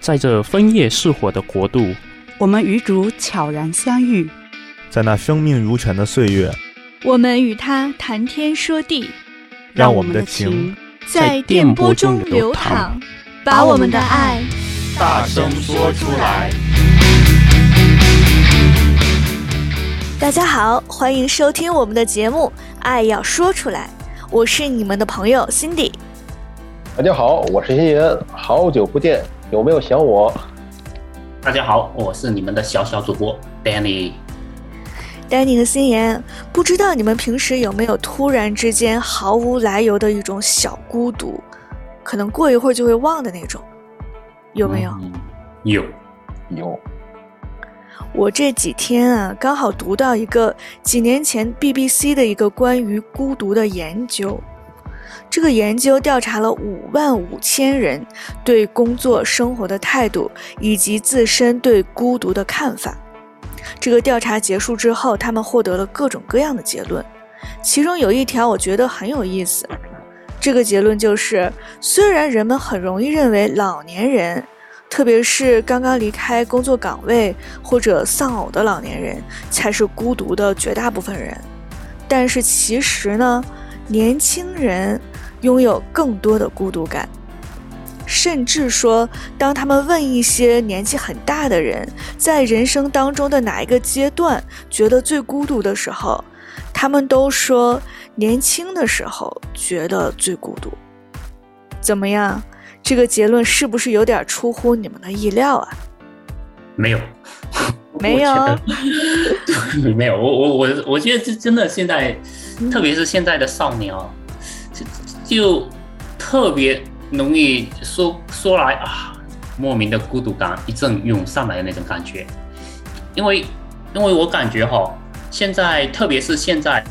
在这枫叶似火的国度，我们与主悄然相遇，在那生命如泉的岁月，我们与他谈天说地，让我们的情在电波中流淌，把我们的爱大声说出来。大家好，欢迎收听我们的节目《爱要说出来》，我是你们的朋友 Cindy。大家好，我是欣妍，好久不见，有没有想我？大家好，我是你们的小小主播 Danny。Danny 和心妍，不知道你们平时有没有突然之间毫无来由的一种小孤独，可能过一会儿就会忘的那种，有没有？嗯、有，有。我这几天啊，刚好读到一个几年前 BBC 的一个关于孤独的研究。这个研究调查了五万五千人对工作生活的态度，以及自身对孤独的看法。这个调查结束之后，他们获得了各种各样的结论。其中有一条我觉得很有意思。这个结论就是，虽然人们很容易认为老年人，特别是刚刚离开工作岗位或者丧偶的老年人，才是孤独的绝大部分人，但是其实呢，年轻人拥有更多的孤独感。甚至说，当他们问一些年纪很大的人，在人生当中的哪一个阶段觉得最孤独的时候，他们都说年轻的时候觉得最孤独。怎么样？这个结论是不是有点出乎你们的意料啊？没有，没 有，没有。我我我我觉得这真的现在，嗯、特别是现在的少年啊，就就特别容易说说来啊，莫名的孤独感一阵涌上来的那种感觉。因为因为我感觉哈，现在特别是现在，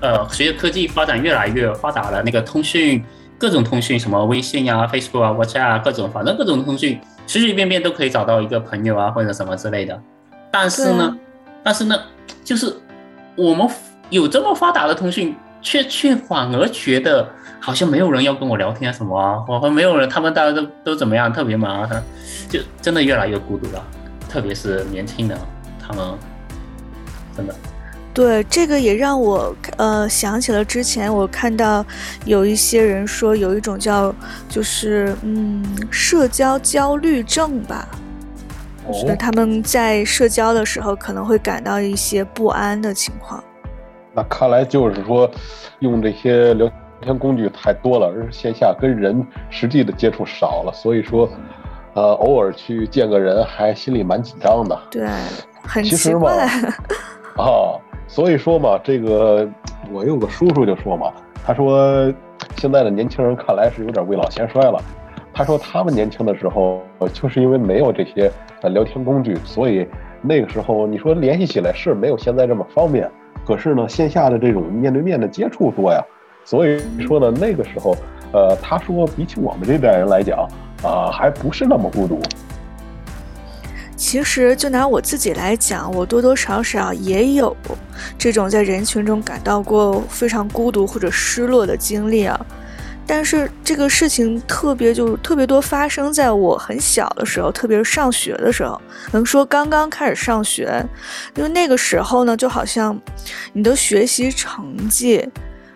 呃，随着科技发展越来越发达了，那个通讯。各种通讯，什么微信呀、Facebook 啊、WhatsApp 啊，各种，反正各种通讯，随随便便都可以找到一个朋友啊，或者什么之类的。但是呢，但是呢，就是我们有这么发达的通讯，却却反而觉得好像没有人要跟我聊天什么啊，或或没有人，他们大家都都怎么样，特别忙啊，就真的越来越孤独了。特别是年轻人，他们真的。对，这个也让我呃想起了之前我看到有一些人说有一种叫就是嗯社交焦虑症吧，是的，他们在社交的时候可能会感到一些不安的情况。那看来就是说用这些聊天工具太多了，而线下跟人实际的接触少了，所以说呃偶尔去见个人还心里蛮紧张的。对，很奇怪。啊。所以说嘛，这个我有个叔叔就说嘛，他说现在的年轻人看来是有点未老先衰了。他说他们年轻的时候，就是因为没有这些呃聊天工具，所以那个时候你说联系起来是没有现在这么方便。可是呢，线下的这种面对面的接触多呀，所以说呢，那个时候，呃，他说比起我们这代人来讲，啊、呃，还不是那么孤独。其实，就拿我自己来讲，我多多少少也有这种在人群中感到过非常孤独或者失落的经历啊。但是这个事情特别就特别多发生在我很小的时候，特别是上学的时候，能说刚刚开始上学，因为那个时候呢，就好像你的学习成绩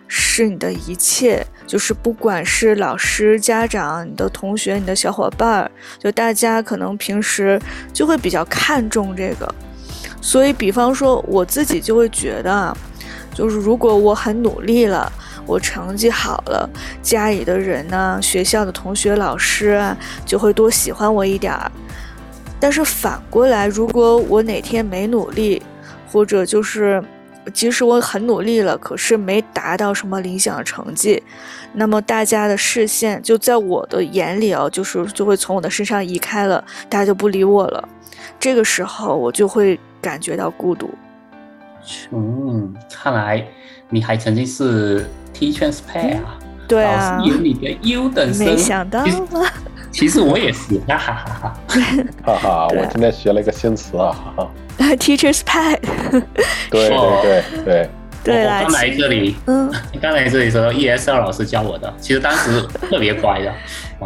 是你的一切。就是不管是老师、家长、你的同学、你的小伙伴儿，就大家可能平时就会比较看重这个，所以比方说我自己就会觉得，就是如果我很努力了，我成绩好了，家里的人呢、学校的同学、老师啊，就会多喜欢我一点儿。但是反过来，如果我哪天没努力，或者就是。即使我很努力了，可是没达到什么理想的成绩，那么大家的视线就在我的眼里哦，就是就会从我的身上移开了，大家就不理我了。这个时候我就会感觉到孤独。嗯，看来你还曾经是 teacher's pet 啊？对啊，眼里的优等生。没想到吗？其实我也是，哈哈哈哈。哈哈，我今天学了一个新词啊，哈哈。Teacher's pet，对对对对对。我刚来这里，嗯，刚来这里的时候，ESL 老师教我的，其实当时特别乖的，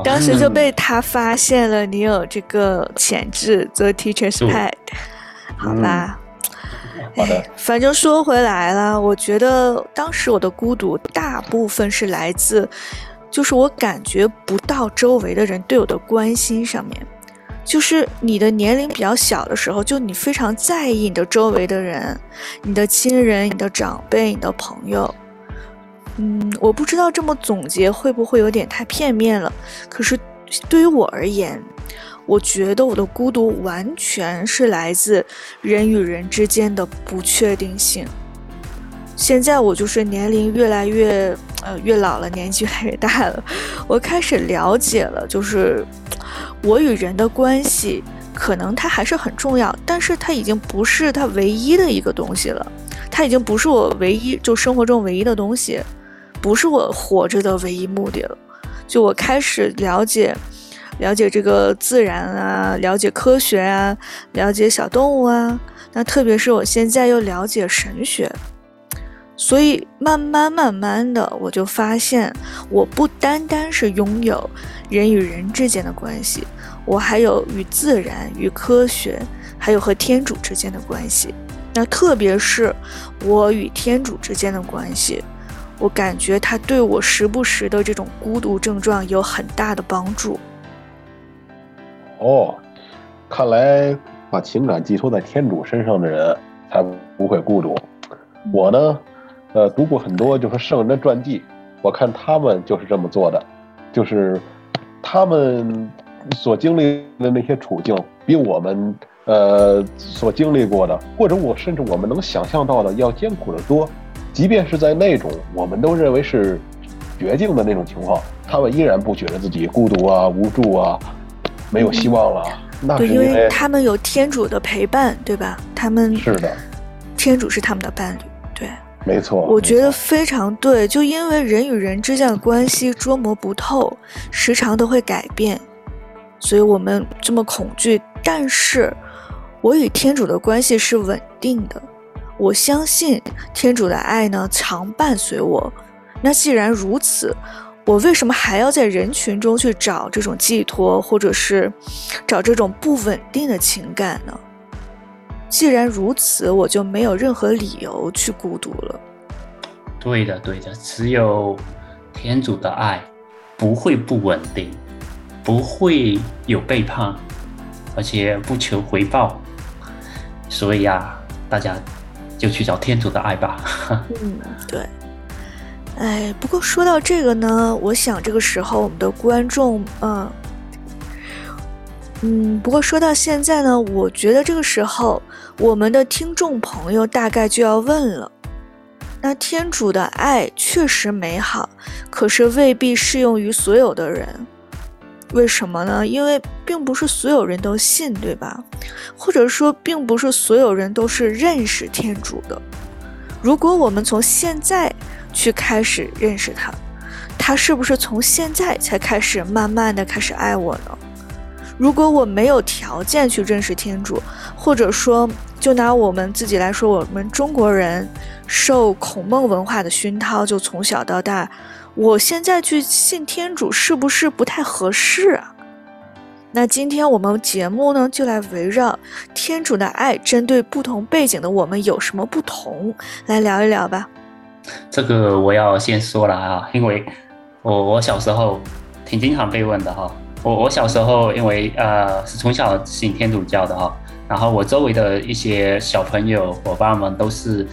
当时就被他发现了，你有这个潜质做 teacher's pet，好吧？好的。反正说回来了，我觉得当时我的孤独大部分是来自，就是我感觉不到周围的人对我的关心上面。就是你的年龄比较小的时候，就你非常在意你的周围的人，你的亲人、你的长辈、你的朋友。嗯，我不知道这么总结会不会有点太片面了。可是对于我而言，我觉得我的孤独完全是来自人与人之间的不确定性。现在我就是年龄越来越呃越老了，年纪越来越大了，我开始了解了，就是。我与人的关系，可能它还是很重要，但是它已经不是它唯一的一个东西了，它已经不是我唯一就生活中唯一的东西，不是我活着的唯一目的了。就我开始了解，了解这个自然啊，了解科学啊，了解小动物啊，那特别是我现在又了解神学。所以慢慢慢慢的，我就发现，我不单单是拥有人与人之间的关系，我还有与自然、与科学，还有和天主之间的关系。那特别是我与天主之间的关系，我感觉它对我时不时的这种孤独症状有很大的帮助。哦，看来把情感寄托在天主身上的人才不会孤独。我呢？呃，读过很多就是圣人的传记，我看他们就是这么做的，就是他们所经历的那些处境，比我们呃所经历过的，或者我甚至我们能想象到的要艰苦得多。即便是在那种我们都认为是绝境的那种情况，他们依然不觉得自己孤独啊、无助啊、没有希望了。嗯、那是因为，他们有天主的陪伴，对吧？他们是的，天主是他们的伴侣，对。没错，我觉得非常对。就因为人与人之间的关系捉摸不透，时常都会改变，所以我们这么恐惧。但是，我与天主的关系是稳定的，我相信天主的爱呢，常伴随我。那既然如此，我为什么还要在人群中去找这种寄托，或者是找这种不稳定的情感呢？既然如此，我就没有任何理由去孤独了。对的，对的，只有天主的爱不会不稳定，不会有背叛，而且不求回报。所以啊，大家就去找天主的爱吧。嗯，对。哎，不过说到这个呢，我想这个时候我们的观众，嗯。嗯，不过说到现在呢，我觉得这个时候我们的听众朋友大概就要问了：那天主的爱确实美好，可是未必适用于所有的人，为什么呢？因为并不是所有人都信，对吧？或者说，并不是所有人都是认识天主的。如果我们从现在去开始认识他，他是不是从现在才开始慢慢的开始爱我呢？如果我没有条件去认识天主，或者说，就拿我们自己来说，我们中国人受孔孟文化的熏陶，就从小到大，我现在去信天主是不是不太合适啊？那今天我们节目呢，就来围绕天主的爱，针对不同背景的我们有什么不同，来聊一聊吧。这个我要先说了啊，因为我我小时候挺经常被问的哈。我我小时候因为呃是从小信天主教的哈，然后我周围的一些小朋友伙伴们都是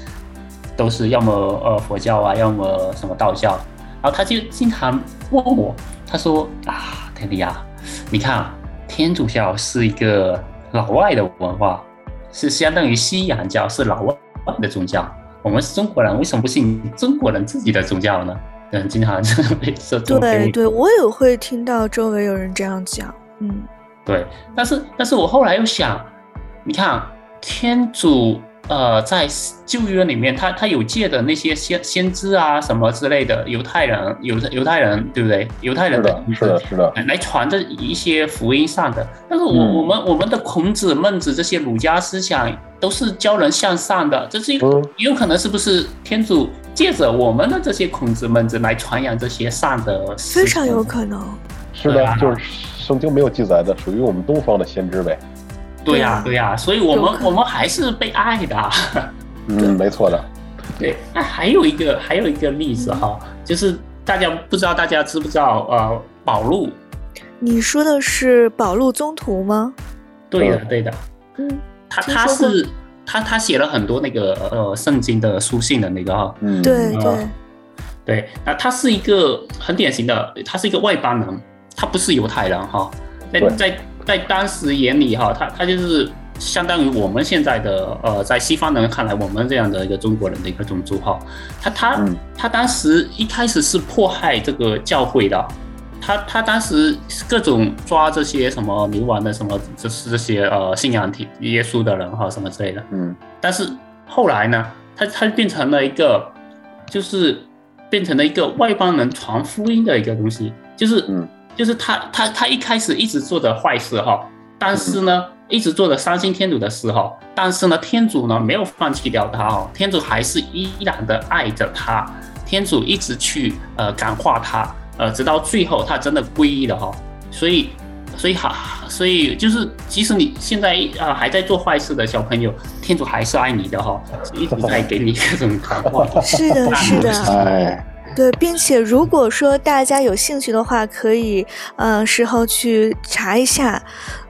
都是要么呃佛教啊，要么什么道教，然后他就经常问我，他说啊，天迪啊，你看天主教是一个老外的文化，是相当于西洋教，是老外的宗教，我们是中国人，为什么不信中国人自己的宗教呢？嗯，经常这样被说。对对，我也会听到周围有人这样讲。嗯，对，但是但是我后来又想，你看天主。呃，在旧约里面，他他有借的那些先先知啊什么之类的，犹太人犹犹太人对不对？犹太人的是的，是的，来传着一些福音上的。但是我、嗯、我们我们的孔子、孟子这些儒家思想都是教人向善的，这是有可能是不是天主借着我们的这些孔子、们子来传扬这些善的？非常有可能。是的，就是圣经没有记载的，属于我们东方的先知呗。对呀，对呀，所以我们我们还是被爱的。嗯，没错的。对，那还有一个还有一个例子哈，就是大家不知道大家知不知道呃，宝路？你说的是宝路宗徒吗？对的，对的。嗯，他他是他他写了很多那个呃圣经的书信的那个哈。嗯，对对。对，那他是一个很典型的，他是一个外邦人，他不是犹太人哈，在在在当时眼里哈，他他就是相当于我们现在的呃，在西方人看来，我们这样的一个中国人的一个种族哈，他他、嗯、他当时一开始是迫害这个教会的，他他当时各种抓这些什么冥王的什么，就是这些呃信仰体耶稣的人哈什么之类的，嗯，但是后来呢，他他变成了一个就是。变成了一个外邦人传福音的一个东西，就是，嗯，就是他他他一开始一直做着坏事哈，但是呢，一直做着伤心天主的事哈，但是呢，天主呢没有放弃掉他哦，天主还是依然的爱着他，天主一直去呃感化他，呃，直到最后他真的皈依了哈，所以。所以好，所以就是，即使你现在啊还在做坏事的小朋友，天主还是爱你的哈，一直在给你各种感化。是的，是的，哎，对，并且如果说大家有兴趣的话，可以呃事后去查一下，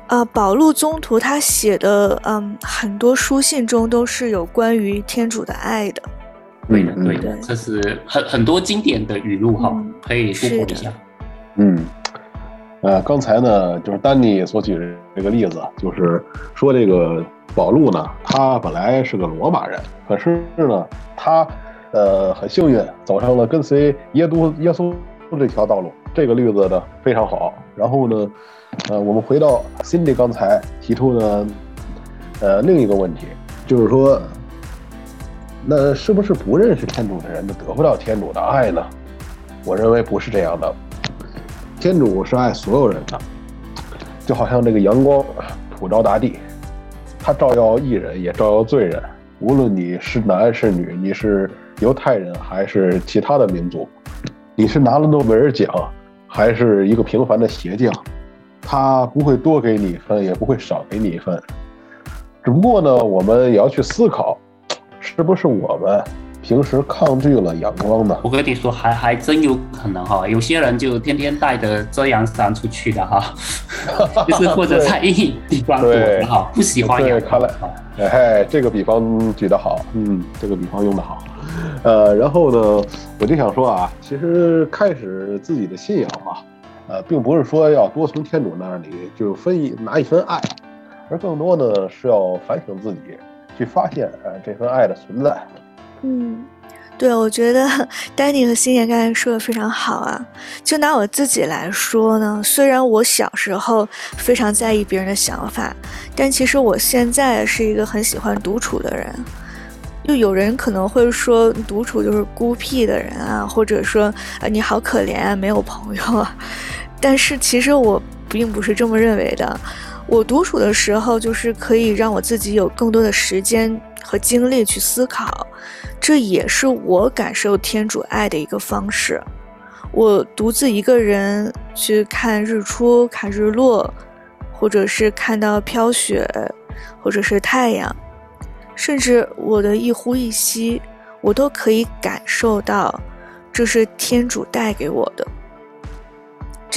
呃，保禄宗徒他写的嗯很多书信中都是有关于天主的爱的。对的，对的，这是很很多经典的语录哈，嗯、可以复活一下。嗯。呃，刚才呢，就是丹尼所举的这个例子，就是说这个保禄呢，他本来是个罗马人，可是呢，他呃很幸运走上了跟随耶稣耶稣这条道路。这个例子呢非常好。然后呢，呃，我们回到 Cindy 刚才提出的呃另一个问题，就是说，那是不是不认识天主的人就得不到天主的爱呢？我认为不是这样的。天主是爱所有人的，就好像这个阳光普照大地，它照耀义人，也照耀罪人。无论你是男是女，你是犹太人还是其他的民族，你是拿了诺贝尔奖，还是一个平凡的鞋匠，他不会多给你一分，也不会少给你一分。只不过呢，我们也要去思考，是不是我们。平时抗拒了阳光呢，我跟你说，还还真有可能哈。有些人就天天带着遮阳伞出去的哈，就是或者在阴地方躲着哈，不喜欢阳光。看来，哎，这个比方举得好，嗯，这个比方用得好。呃，然后呢，我就想说啊，其实开始自己的信仰啊，呃，并不是说要多从天主那里就分一拿一份爱，而更多呢是要反省自己，去发现呃这份爱的存在。嗯，对，我觉得 丹尼和欣妍刚才说的非常好啊。就拿我自己来说呢，虽然我小时候非常在意别人的想法，但其实我现在是一个很喜欢独处的人。就有人可能会说独处就是孤僻的人啊，或者说啊你好可怜啊，没有朋友啊。但是其实我并不是这么认为的。我独处的时候，就是可以让我自己有更多的时间和精力去思考。这也是我感受天主爱的一个方式。我独自一个人去看日出、看日落，或者是看到飘雪，或者是太阳，甚至我的一呼一吸，我都可以感受到，这是天主带给我的。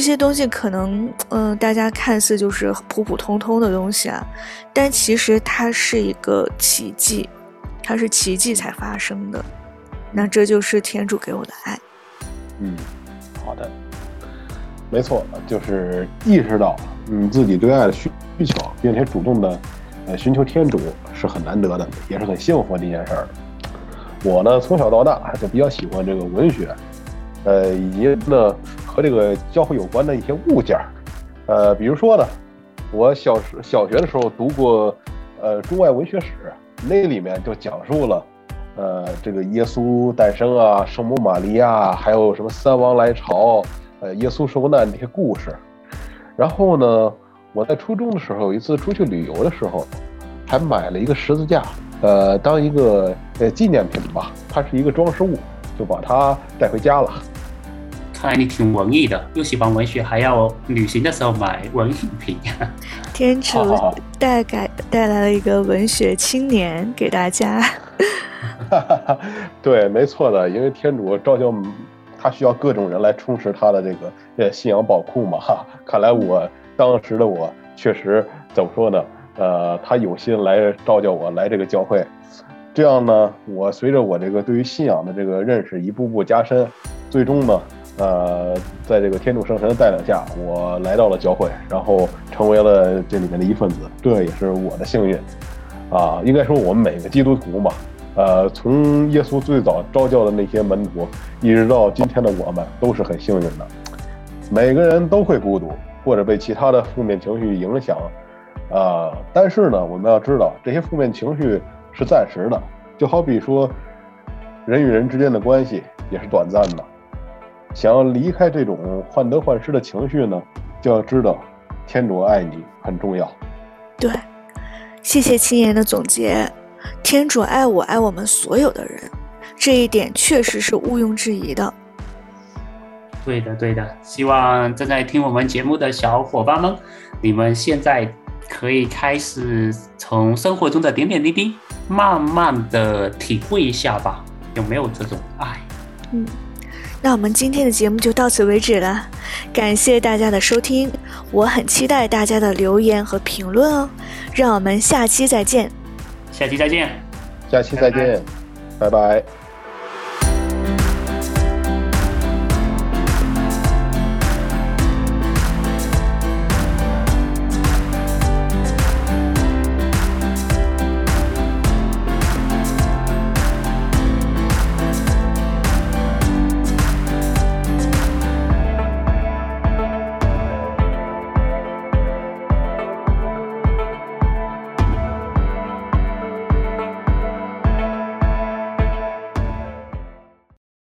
这些东西可能，嗯、大家看似就是普普通通的东西啊，但其实它是一个奇迹。它是奇迹才发生的，那这就是天主给我的爱。嗯，好的，没错，就是意识到嗯自己对爱的需需求，并且主动的呃寻求天主是很难得的，也是很幸福的一件事儿。我呢从小到大就比较喜欢这个文学，呃以及呢和这个教会有关的一些物件儿，呃比如说呢，我小时小学的时候读过呃中外文学史。那里面就讲述了，呃，这个耶稣诞生啊，圣母玛利亚，还有什么三王来朝，呃，耶稣受难这些故事。然后呢，我在初中的时候有一次出去旅游的时候，还买了一个十字架，呃，当一个呃纪念品吧，它是一个装饰物，就把它带回家了。看来你挺文艺的，又喜欢文学，还要旅行的时候买文艺品。天主带改带来了一个文学青年给大家。对，没错的，因为天主召叫他需要各种人来充实他的这个呃信仰宝库嘛。哈，看来我当时的我确实怎么说呢？呃，他有心来召叫我来这个教会。这样呢，我随着我这个对于信仰的这个认识一步步加深，最终呢，呃，在这个天主圣神的带领下，我来到了教会，然后成为了这里面的一份子，这也是我的幸运。啊，应该说我们每个基督徒嘛，呃，从耶稣最早召教的那些门徒，一直到今天的我们，都是很幸运的。每个人都会孤独，或者被其他的负面情绪影响，啊，但是呢，我们要知道这些负面情绪。是暂时的，就好比说，人与人之间的关系也是短暂的。想要离开这种患得患失的情绪呢，就要知道，天主爱你很重要。对，谢谢青言的总结。天主爱我，爱我们所有的人，这一点确实是毋庸置疑的。对的，对的。希望正在听我们节目的小伙伴们，你们现在可以开始从生活中的点点滴滴。慢慢的体会一下吧，有没有这种爱？嗯，那我们今天的节目就到此为止了，感谢大家的收听，我很期待大家的留言和评论哦，让我们下期再见。下期再见，下期再见，拜拜。拜拜。